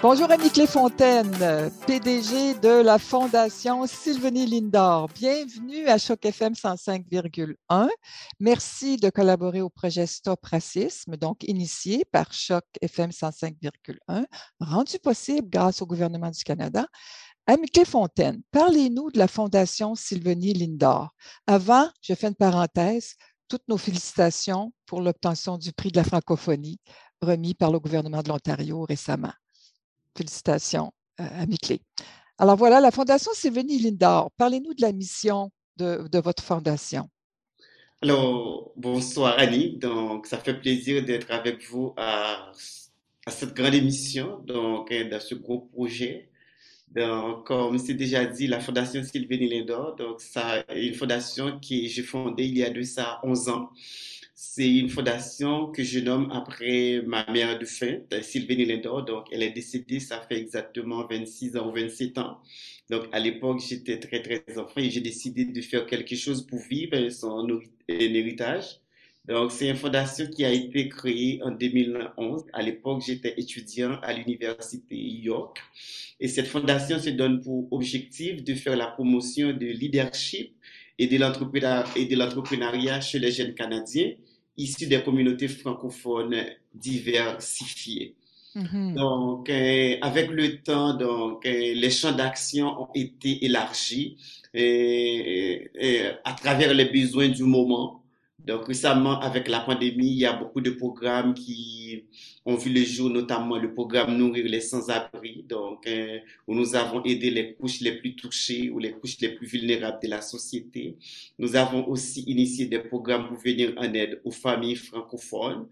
Bonjour Annie Cléfontaine, PDG de la Fondation Sylvanie Lindor. Bienvenue à Choc FM 105,1. Merci de collaborer au projet Stop Racisme, donc initié par Choc FM 105,1, rendu possible grâce au gouvernement du Canada. Annie Cléfontaine, parlez-nous de la Fondation Sylvanie Lindor. Avant, je fais une parenthèse, toutes nos félicitations pour l'obtention du prix de la francophonie remis par le gouvernement de l'Ontario récemment. Félicitations euh, à Miclé. Alors voilà, la Fondation Sylvanie Lindor. Parlez-nous de la mission de, votre fondation. Alors, bonsoir Annie. Donc, ça fait plaisir d'être avec vous à, cette grande émission, donc, hein, dans ce gros projet. Donc, comme c'est déjà dit, la Fondation Sylvanie Lindor, donc, ça une fondation que j'ai fondée il y a de ça 11 ans. C'est une fondation que je nomme après ma mère de fin, Sylvie Lindor. Donc, elle est décédée, ça fait exactement 26 ans ou 27 ans. Donc, à l'époque, j'étais très, très enfant et j'ai décidé de faire quelque chose pour vivre son héritage. Donc, c'est une fondation qui a été créée en 2011. À l'époque, j'étais étudiant à l'université York. Et cette fondation se donne pour objectif de faire la promotion de leadership et de l'entrepreneuriat chez les jeunes Canadiens issus des communautés francophones diversifiées. Mm-hmm. Donc, euh, avec le temps, donc, euh, les champs d'action ont été élargis à travers les besoins du moment. Donc récemment, avec la pandémie, il y a beaucoup de programmes qui ont vu le jour, notamment le programme Nourrir les sans-abri, donc euh, où nous avons aidé les couches les plus touchées ou les couches les plus vulnérables de la société. Nous avons aussi initié des programmes pour venir en aide aux familles francophones.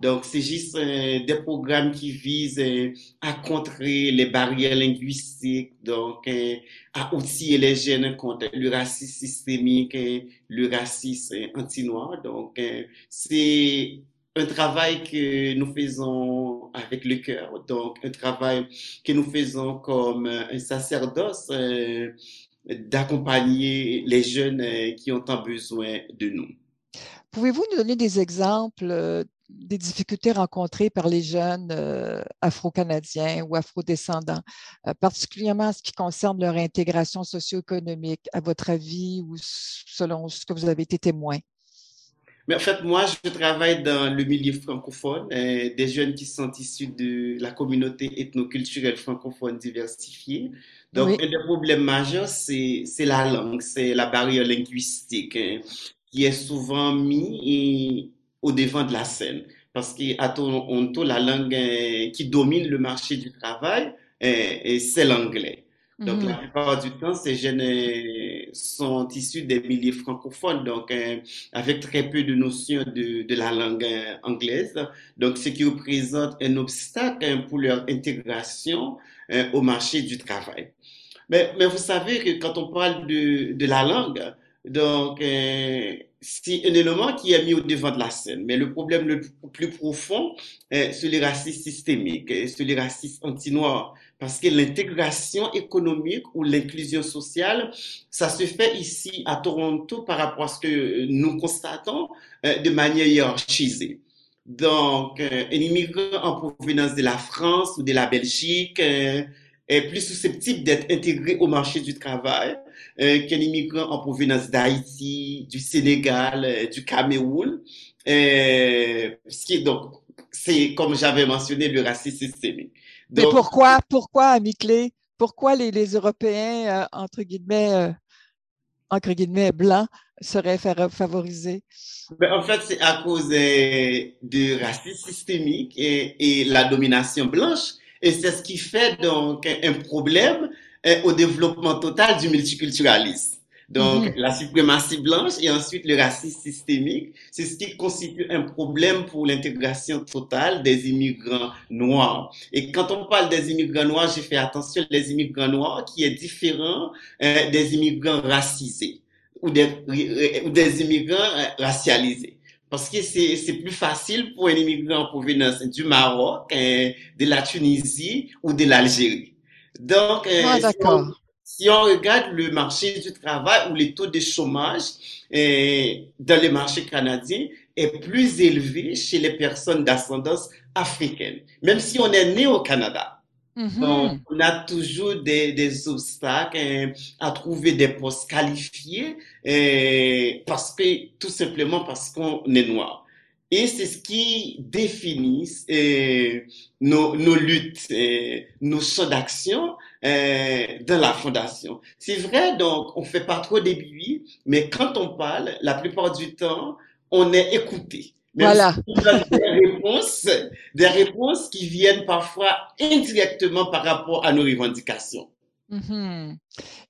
Donc, c'est juste euh, des programmes qui visent euh, à contrer les barrières linguistiques, donc euh, à outiller les jeunes contre le racisme systémique, et le racisme anti-noir. Donc, c'est un travail que nous faisons avec le cœur, donc un travail que nous faisons comme un sacerdoce d'accompagner les jeunes qui ont tant besoin de nous. Pouvez-vous nous donner des exemples des difficultés rencontrées par les jeunes euh, afro-canadiens ou afro-descendants, euh, particulièrement en ce qui concerne leur intégration socio-économique, à votre avis ou selon ce que vous avez été témoin? Mais en fait, moi, je travaille dans le milieu francophone, euh, des jeunes qui sont issus de la communauté ethnoculturelle francophone diversifiée. Donc, un des problèmes majeurs, c'est la langue, c'est la barrière linguistique hein, qui est souvent mise au devant de la scène. Parce qu'à Toronto, la langue euh, qui domine le marché du travail, euh, c'est l'anglais. Donc, la mhm. plupart du temps, ces jeunes euh, sont issus des milieux francophones, donc avec très peu de notions de, de la langue anglaise. Donc, ce qui représente un obstacle hein, pour leur intégration au marché du travail. Mais, mais, vous savez que quand on parle de, de la langue, donc, c'est un élément qui est mis au devant de la scène. Mais le problème le plus profond, c'est le racisme systémique, c'est le racisme anti-noir. Parce que l'intégration économique ou l'inclusion sociale, ça se fait ici à Toronto par rapport à ce que nous constatons euh, de manière hiérarchisée. Donc, euh, un immigrant en provenance de la France ou de la Belgique euh, est plus susceptible d'être intégré au marché du travail euh, qu'un immigrant en provenance d'Haïti, du Sénégal, euh, du Cameroun. Euh, donc, c'est comme j'avais mentionné le racisme systémique. Mais pourquoi, pourquoi, ami clé, pourquoi les, les Européens, entre guillemets, entre guillemets, blancs, seraient favorisés? Ben, en fait, c'est à cause du racisme systémique et, et, la domination blanche. Et c'est ce qui fait donc un problème euh, au développement total du multiculturalisme. Donc, mhm. la suprématie blanche et ensuite le racisme systémique, c'est ce qui constitue un problème pour l'intégration totale des immigrants noirs. Et quand on parle des immigrants noirs, j'ai fait attention les immigrants noirs qui est différent euh, des immigrants racisés ou des, ou des immigrants euh, racialisés. Parce que c'est plus facile pour un immigrant en provenance du Maroc, de la Tunisie ou de l'Algérie. Donc, euh, ah, si, on, regarde le marché du travail ou les taux de chômage euh, dans le marché canadien est plus élevé chez les personnes d'ascendance africaine, même si on est né au Canada. Donc, mm-hmm. on a toujours des, des obstacles hein, à trouver des postes qualifiés parce que tout simplement parce qu'on est noir. Et c'est ce qui définit nos, nos, luttes, nos champs d'action dans la fondation. C'est vrai, donc on fait pas trop des bruits, mais quand on parle, la plupart du temps, on est écouté voilà. des réponses, des réponses qui viennent parfois indirectement par rapport à nos revendications. Mm-hmm.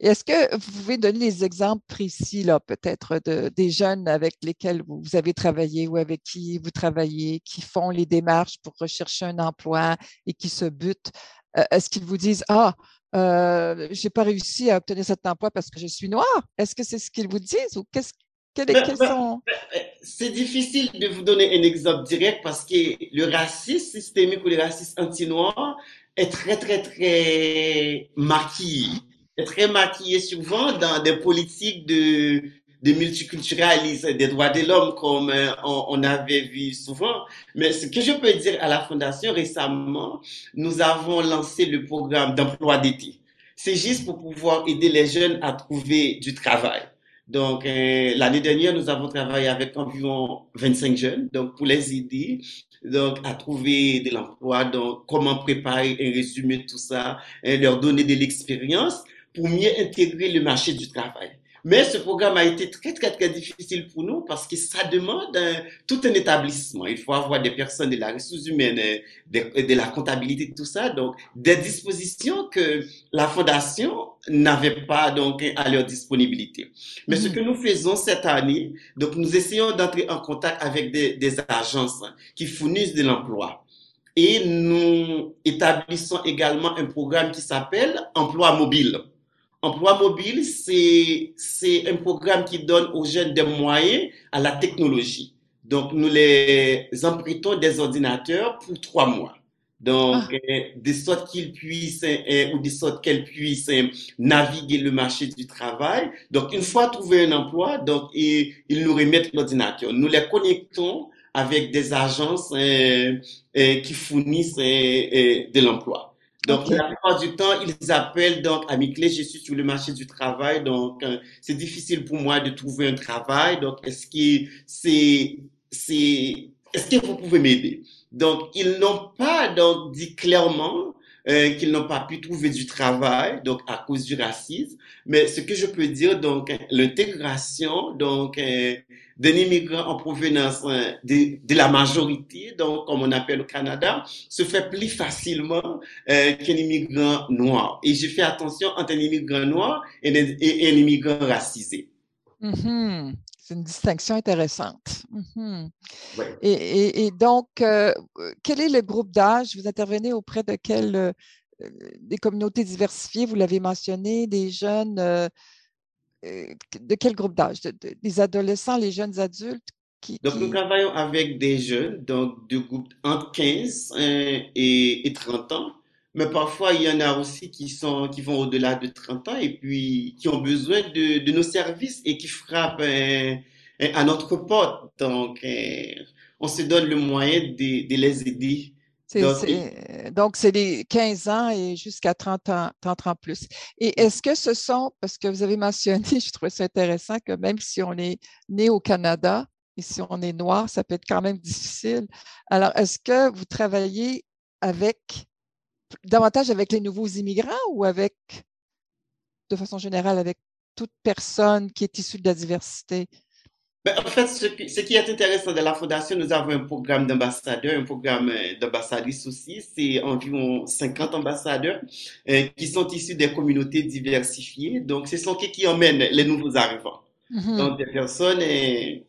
Est-ce que vous pouvez donner des exemples précis, là, peut-être, de, des jeunes avec lesquels vous avez travaillé ou avec qui vous travaillez, qui font les démarches pour rechercher un emploi et qui se butent? Euh, est-ce qu'ils vous disent, ah, euh, j'ai pas réussi à obtenir cet emploi parce que je suis noir? Est-ce que c'est ce qu'ils vous disent ou qu'est-ce c'est difficile de vous donner un exemple direct parce que le racisme systémique ou le racisme anti-noir est très, très, très maquillé. Est très maquillé souvent dans des politiques de, de multiculturalisme, des droits de l'homme comme euh, on, avait vu souvent. Mais ce que je peux dire à la Fondation récemment, nous avons lancé le programme d'emploi d'été. C'est juste pour pouvoir aider les jeunes à trouver du travail. Donc, euh, l'année dernière, nous avons travaillé avec environ 25 jeunes, donc pour les aider donc, à trouver de l'emploi, donc comment préparer un résumé, tout ça, et leur donner de l'expérience pour mieux intégrer le marché du travail. Mais ce programme a été très, très, très difficile pour nous parce que ça demande tout un établissement. Il faut avoir des personnes de la ressource humaine, de, de la comptabilité, tout ça. Donc, des dispositions que la fondation n'avait pas donc à leur disponibilité. Mais ce mm. que nous faisons cette année, donc nous essayons d'entrer en contact avec des, des agences qui fournissent de l'emploi. Et nous établissons également un programme qui s'appelle Emploi mobile. Emploi mobile, c'est un programme qui donne aux jeunes des moyens à la technologie. Donc, nous les empruntons des ordinateurs pour trois mois. Donc, ah. euh, de sorte qu'ils puissent, euh, ou de sorte qu'elles puissent euh, naviguer le marché du travail. Donc, une fois trouvé un emploi, donc, ils nous remettent l'ordinateur. Nous les connectons avec des agences qui fournissent de l'emploi. Donc, la plupart du temps, ils appellent donc à mes clés, je suis sur le marché du travail, donc euh, c'est difficile pour moi de trouver un travail. Donc, est-ce que c'est, c'est, est-ce que vous pouvez m'aider? Donc, ils n'ont pas donc dit clairement euh, qu'ils n'ont pas pu trouver du travail, donc à cause du racisme. Mais ce que je peux dire, donc l'intégration, donc euh, d'un immigrant en provenance euh, de, de, la majorité, donc comme on appelle au Canada, se fait plus facilement euh, qu'un immigrant noir. Et je fais attention entre un immigrant noir et, un immigrant racisé. Mm-hmm. C'est une distinction intéressante. Mm-hmm. et, et, donc, euh, quel est le groupe d'âge? Vous intervenez auprès de quelles des communautés diversifiées, vous l'avez mentionné, des jeunes euh, de quel groupe d'âge? des adolescents, les jeunes adultes? Qui, donc, nous travaillons avec des jeunes, donc de groupes entre 15 hein, et, 30 ans. Mais parfois, il y en a aussi qui, sont, qui vont au-delà de 30 ans et puis qui ont besoin de, de nos services et qui frappent à notre porte. Donc, on se donne le moyen de, de les aider donc, c'est les 15 ans et jusqu'à 30 ans, 30 ans plus. Et est-ce que ce sont, parce que vous avez mentionné, je trouve ça intéressant que même si on est né au Canada et si on est noir, ça peut être quand même difficile. Alors, est-ce que vous travaillez avec, davantage avec les nouveaux immigrants ou avec, de façon générale, avec toute personne qui est issue de la diversité? Ben, en fait, ce qui, est intéressant de la Fondation, nous avons un programme d'ambassadeurs, un programme euh, d'ambassadrices aussi. C'est environ 50 ambassadeurs euh, qui sont issus des communautés diversifiées. Donc, ce sont qui qui emmènent les nouveaux arrivants. Mm-hmm. Donc, des personnes euh,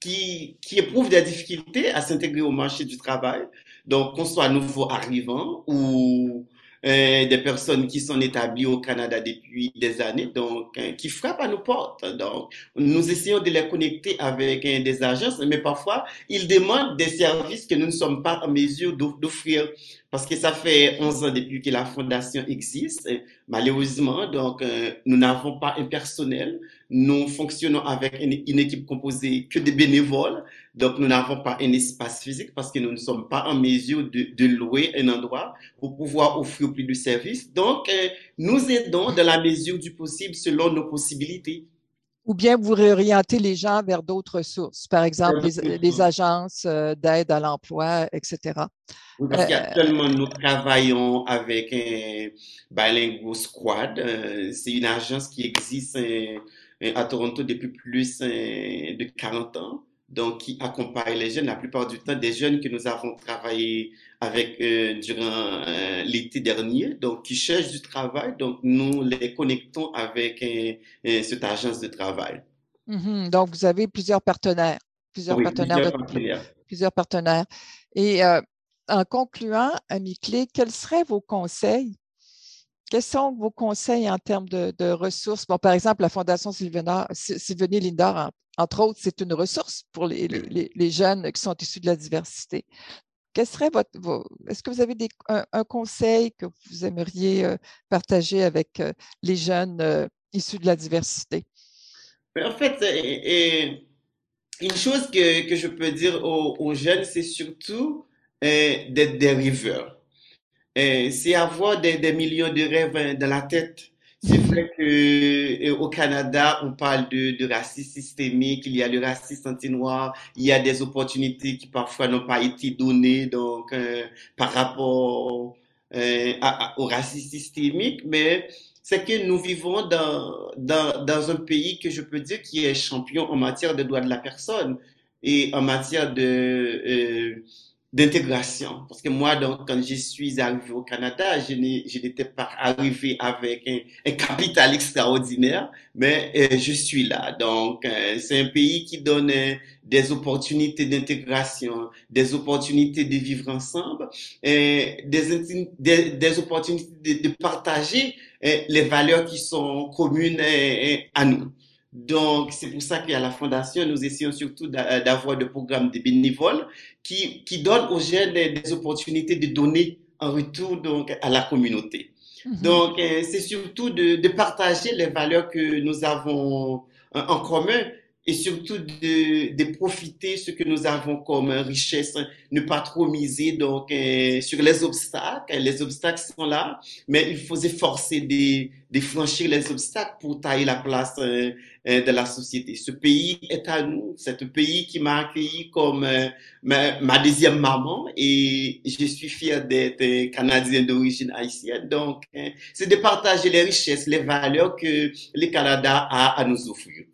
qui, qui éprouvent des difficultés à s'intégrer au marché du travail. Donc, qu'on soit nouveau arrivant ou euh, des personnes qui sont établies au Canada depuis des années, donc euh, qui frappent à nos portes. Donc, nous essayons de les connecter avec euh, des agences, mais parfois, ils demandent des services que nous ne sommes pas en mesure d'offrir parce que ça fait 11 ans depuis que la fondation existe. Malheureusement, donc, euh, nous n'avons pas un personnel. Nous fonctionnons avec une, équipe composée que de bénévoles. Donc, nous n'avons pas un espace physique parce que nous ne sommes pas en mesure de, louer un endroit pour pouvoir offrir plus de services. Donc, euh, nous aidons dans la mesure du possible selon nos possibilités. Ou bien vous réorientez les gens vers d'autres sources, par exemple les, agences euh, d'aide à l'emploi, etc. Oui, parce qu'actuellement, nous travaillons avec un Bilingual Squad. Euh, c'est une agence qui existe euh, à Toronto depuis plus de 40 ans donc qui accompagne les jeunes, la plupart du temps des jeunes que nous avons travaillé avec euh, durant euh, l'été dernier, donc qui cherchent du travail. Donc nous les connectons avec euh, cette agence de travail. Mm-hmm. Donc vous avez plusieurs partenaires, plusieurs partenaires, plusieurs, partenaires. plusieurs partenaires. Et en concluant, Ami Clé, quels seraient vos conseils? Quels sont vos conseils en termes de, ressources? Bon, par exemple, la Fondation Sylvanie Lindor, entre autres, c'est une ressource pour les, jeunes qui sont issus de la diversité. Quel serait votre, est-ce que vous avez un, conseil que vous aimeriez euh, partager avec euh, les jeunes euh, issus de la diversité? Ben, en fait, une chose que, je peux dire aux, jeunes, c'est surtout d'être des rêveurs c'est avoir des, des, millions de rêves dans la tête. C'est vrai que euh, au Canada, on parle de, de, racisme systémique, il y a le racisme anti-noir, il y a des opportunités qui parfois n'ont pas été données donc euh, par rapport euh, au racisme systémique, mais c'est que nous vivons dans, dans, dans un pays que je peux dire qui est champion en matière de droits de la personne et en matière de d'intégration. Parce que moi, donc, quand je suis arrivé au Canada, je n'étais pas arrivé avec un, capital extraordinaire, mais euh, je suis là. Donc, euh, c'est un pays qui donne euh, des opportunités d'intégration, des opportunités de vivre ensemble, et des, des, des opportunités de, de partager les valeurs qui sont communes à nous. Donc, c'est pour ça qu'à la Fondation, nous essayons surtout d'avoir des programmes de bénévoles qui, qui donnent aux jeunes des, opportunités de donner en retour donc, à la communauté. Mm-hmm. Donc, euh, c'est surtout de, de, partager les valeurs que nous avons en commun et surtout de, de profiter ce que nous avons comme richesse, ne pas trop miser donc euh, sur les obstacles. Les obstacles sont là, mais il faut s'efforcer de, de franchir les obstacles pour tailler la place euh, euh, de la société. Ce pays est à nous. C'est un pays qui m'a accueilli comme ma, ma, deuxième maman et je suis fier d'être canadien d'origine haïtienne. Donc, c'est de partager les richesses, les valeurs que le Canada a à nous offrir.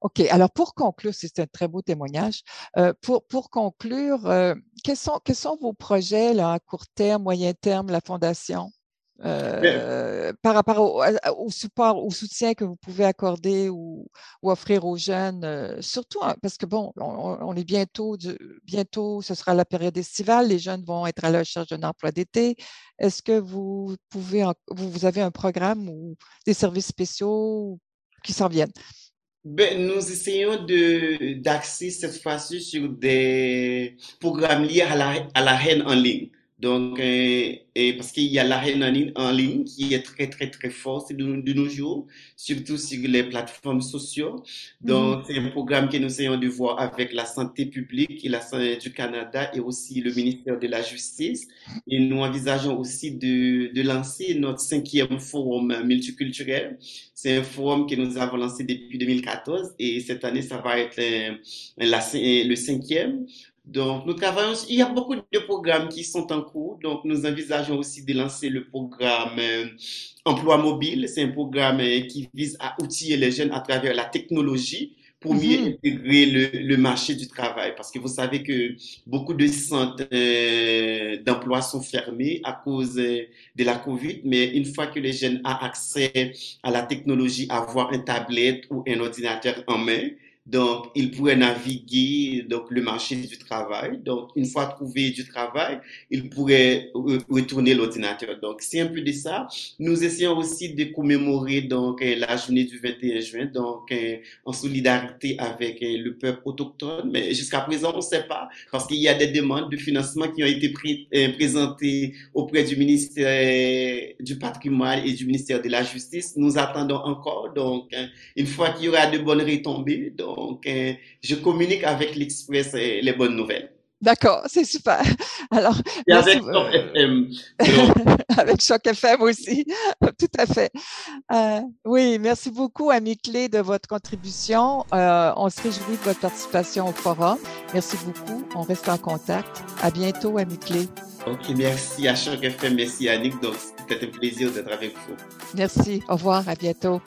OK. Alors, pour conclure, c'est un très beau témoignage. Euh, pour, pour conclure, euh, quels, sont, quels sont vos projets là, à court terme, moyen terme, la Fondation? Euh, par rapport au, support, au soutien que vous pouvez accorder ou, offrir aux jeunes, surtout hein, parce que bon, on, est bientôt, bientôt, ce sera la période estivale, les jeunes vont être à la recherche d'un emploi d'été. Est-ce que vous pouvez, vous, vous avez un programme ou des services spéciaux qui s'en viennent? Ben, nous essayons de d'axer cette fois-ci sur des programmes liés à la, à la haine en ligne. Donc, euh, et parce qu'il y a la haine en ligne, qui est très, très, très forte de, de, nos jours, surtout sur les plateformes sociaux. Donc, mhm. c'est un programme que nous essayons de voir avec la santé publique et la santé du Canada et aussi le ministère de la Justice. Et nous envisageons aussi de, de lancer notre cinquième forum multiculturel. C'est un forum que nous avons lancé depuis 2014 et cette année, ça va être euh, le cinquième. Donc, nous travaillons, il y a beaucoup de programmes qui sont en cours. Donc, nous envisageons aussi de lancer le programme euh, Emploi mobile. C'est un programme euh, qui vise à outiller les jeunes à travers la technologie pour mieux mm-hmm. intégrer le, le, marché du travail. Parce que vous savez que beaucoup de centres euh, d'emploi sont fermés à cause de la COVID, mais une fois que les jeunes ont accès à la technologie, avoir un tablette ou un ordinateur en main, donc il pourrait naviguer donc le marché du travail. Donc une fois trouvé du travail, il pourrait retourner l'ordinateur. Donc c'est un peu de ça. Nous essayons aussi de commémorer donc la journée du 21 juin, donc en solidarité avec le peuple autochtone. Mais jusqu'à présent, on ne sait pas parce qu'il y a des demandes de financement qui ont été présentées auprès du ministère du patrimoine et du ministère de la justice. Nous attendons encore. Donc une fois qu'il y aura de bonnes retombées, donc euh, je communique avec l'Express euh, les bonnes nouvelles. D'accord, c'est super. Alors, et avec Choc FM. avec Choc FM aussi, tout à fait. Euh, oui, merci beaucoup, Ami Clé, de votre contribution. on se réjouit de votre participation au forum. Merci beaucoup. On reste en contact. À bientôt, Ami Clé. Ok, merci à Choc FM, merci Annick. Donc, c'était un plaisir d'être avec vous. Merci. Au revoir. À bientôt.